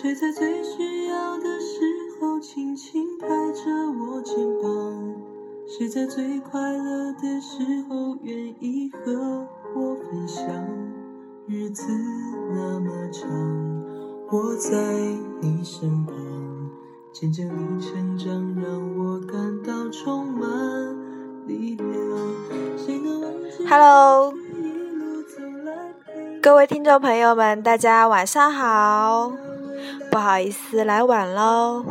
谁在最需要的时候轻轻拍着我肩膀？谁在最快乐的时候愿意和我分享？日子那么长，我在你身旁，见证你成长，让我感到充满力量。谁能忘记？Hello。各位听众朋友们，大家晚上好。不好意思，来晚喽。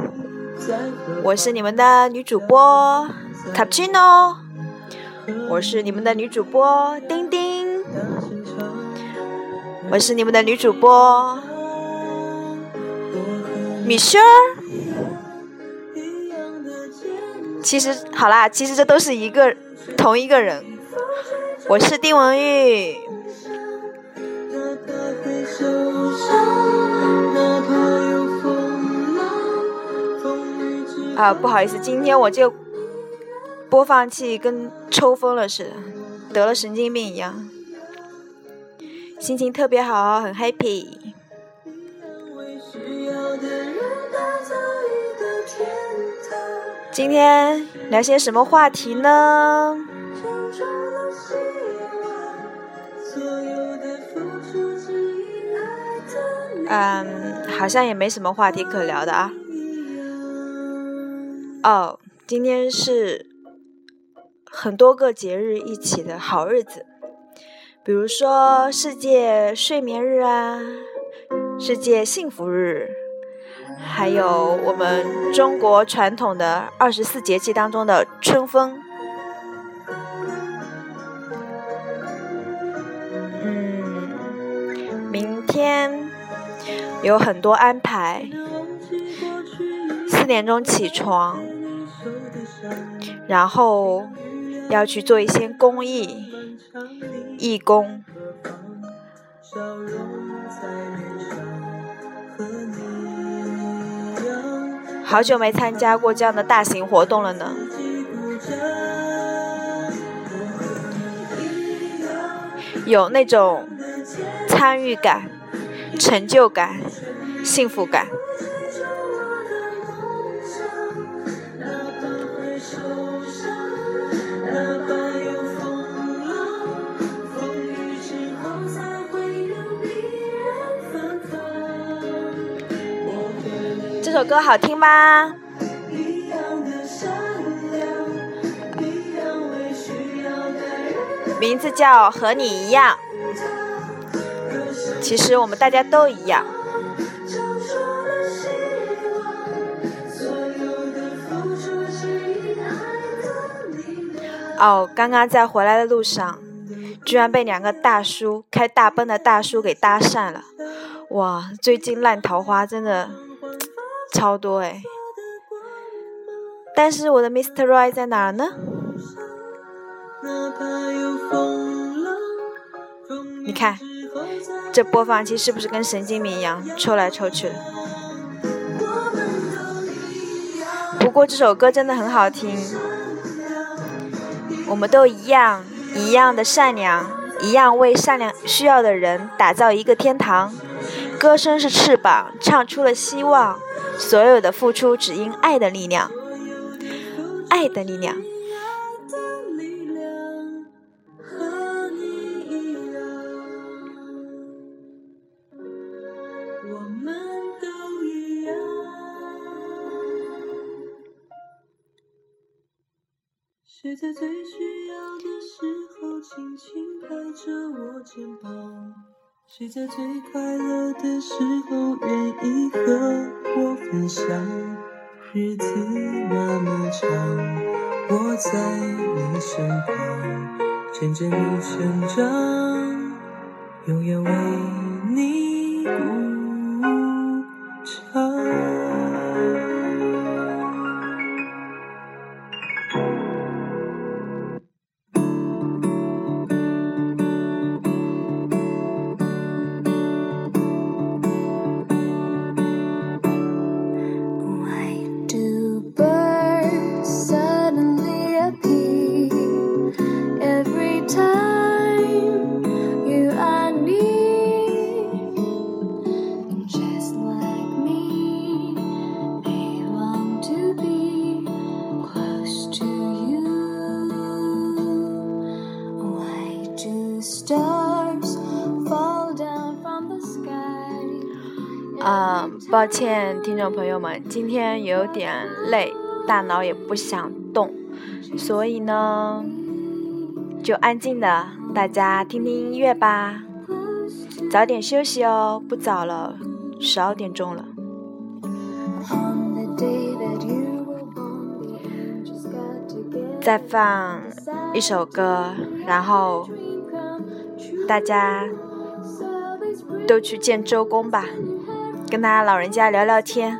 我是你们的女主播 Cappuccino，我是你们的女主播丁丁，我是你们的女主播米轩儿。其实好啦，其实这都是一个同一个人。我是丁文玉。啊，不好意思，今天我这播放器跟抽风了似的，得了神经病一样，心情特别好，很 happy。今天聊些什么话题呢？嗯，好像也没什么话题可聊的啊。哦，今天是很多个节日一起的好日子，比如说世界睡眠日啊，世界幸福日，还有我们中国传统的二十四节气当中的春分。嗯，明天有很多安排，四点钟起床，然后要去做一些公益，义工。好久没参加过这样的大型活动了呢。有那种参与感、成就感、幸福感。首歌好听吧？名字叫《和你一样》。其实我们大家都一样。哦，刚刚在回来的路上，居然被两个大叔开大奔的大叔给搭讪了。哇，最近烂桃花真的超多哎。但是我的 Mr. Right 在哪儿呢？哪怕有风浪，风雨你看这播放器是不是跟神经病一样抽来抽去的？不过这首歌真的很好听，我们都一样，一样的善良，一样为善良需要的人打造一个天堂。歌声是翅膀，唱出了希望。所有的付出只因爱的力量，爱的力量。和你一样，我们都一样。谁在最需要的时候轻轻拍着我肩膀？谁在最快乐的时候愿意和我分享？日子那么长，我在你身旁，见证你成长，永远为你鼓掌抱歉，听众朋友们，今天有点累，大脑也不想动，所以呢，就安静的大家听听音乐吧，早点休息哦，不早了，十二点钟了。再放一首歌，然后大家都去见周公吧，跟他老人家聊聊天。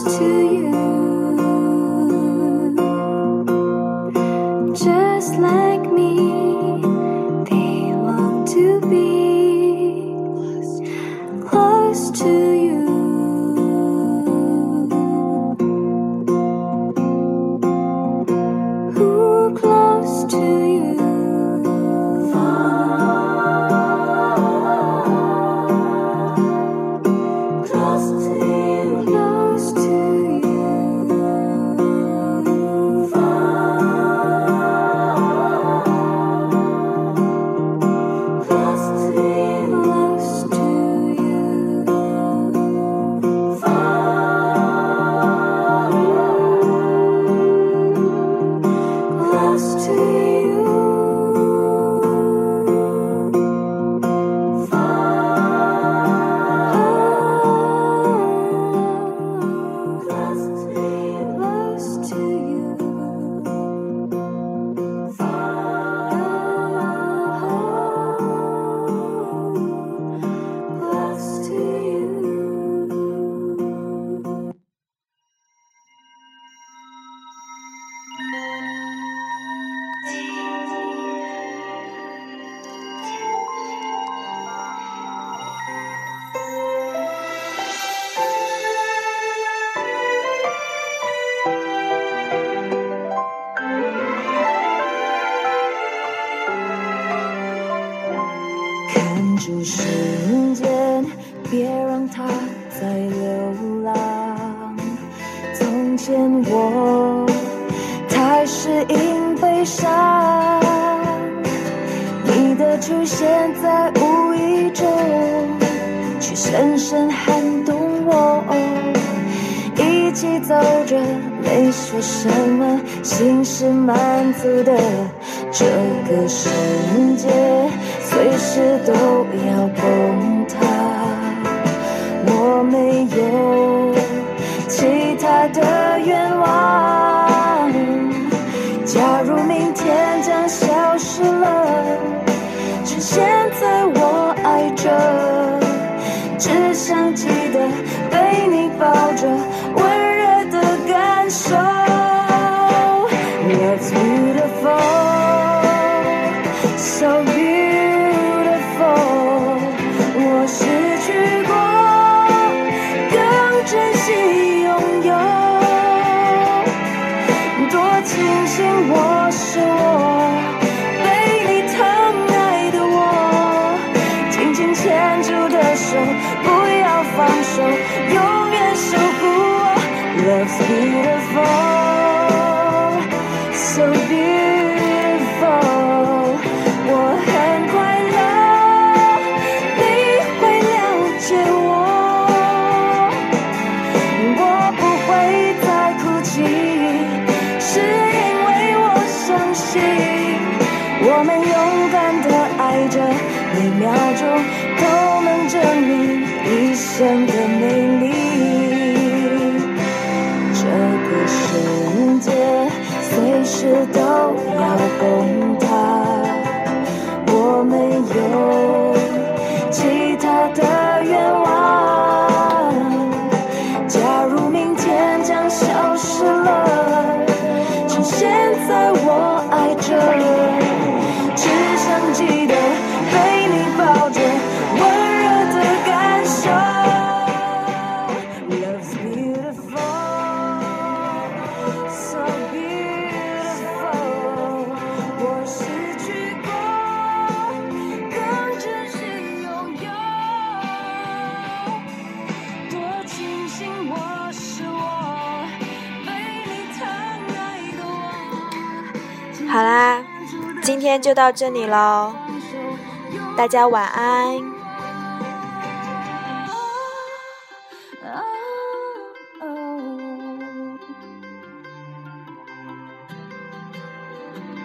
出深深撼动我。一起走着，没说什么，心是满足的。这个世界随时都要崩塌，我没有其他的愿望。假如明天将消失了。趁现在我爱着，只想记得被你抱着，温热的感受。It's beautiful, so beautiful。我是 so beautiful 我很快乐你会了解我。我不会再哭泣是因为我相信我们勇敢的爱着每秒钟都能证明一生的美事都要崩塌，我没有其他的愿望。假如明天将消失了，趁现在我爱着，好啦，今天就到这里喽，大家晚安。